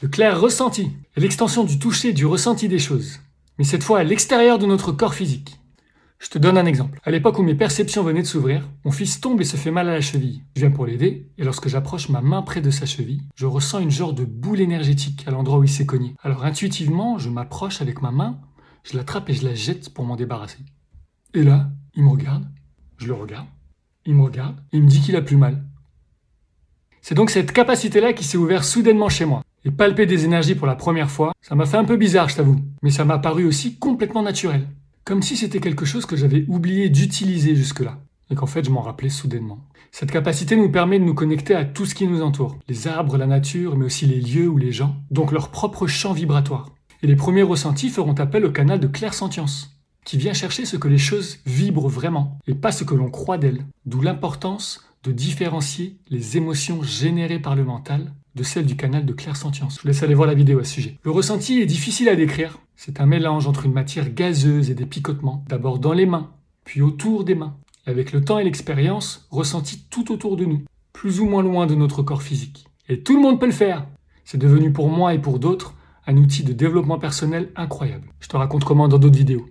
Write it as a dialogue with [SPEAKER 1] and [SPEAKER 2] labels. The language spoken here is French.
[SPEAKER 1] Le clair ressenti l'extension du toucher du ressenti des choses, mais cette fois à l'extérieur de notre corps physique. Je te donne un exemple. À l'époque où mes perceptions venaient de s'ouvrir, mon fils tombe et se fait mal à la cheville. Je viens pour l'aider, et lorsque j'approche ma main près de sa cheville, je ressens une genre de boule énergétique à l'endroit où il s'est cogné. Alors intuitivement, je m'approche avec ma main, je l'attrape et je la jette pour m'en débarrasser. Et là, il me regarde, je le regarde, il me regarde, et il me dit qu'il a plus mal. C'est donc cette capacité-là qui s'est ouverte soudainement chez moi. Palper des énergies pour la première fois, ça m'a fait un peu bizarre, je t'avoue. Mais ça m'a paru aussi complètement naturel. Comme si c'était quelque chose que j'avais oublié d'utiliser jusque-là. Et qu'en fait, je m'en rappelais soudainement. Cette capacité nous permet de nous connecter à tout ce qui nous entoure. Les arbres, la nature, mais aussi les lieux ou les gens. Donc leur propre champ vibratoire. Et les premiers ressentis feront appel au canal de clair-sentience qui vient chercher ce que les choses vibrent vraiment, et pas ce que l'on croit d'elles. D'où l'importance de différencier les émotions générées par le mental de celles du canal de clair-sentience. Je vous laisse aller voir la vidéo à ce sujet. Le ressenti est difficile à décrire. C'est un mélange entre une matière gazeuse et des picotements, d'abord dans les mains, puis autour des mains. avec le temps et l'expérience, ressenti tout autour de nous, plus ou moins loin de notre corps physique. Et tout le monde peut le faire. C'est devenu pour moi et pour d'autres un outil de développement personnel incroyable. Je te raconte comment dans d'autres vidéos.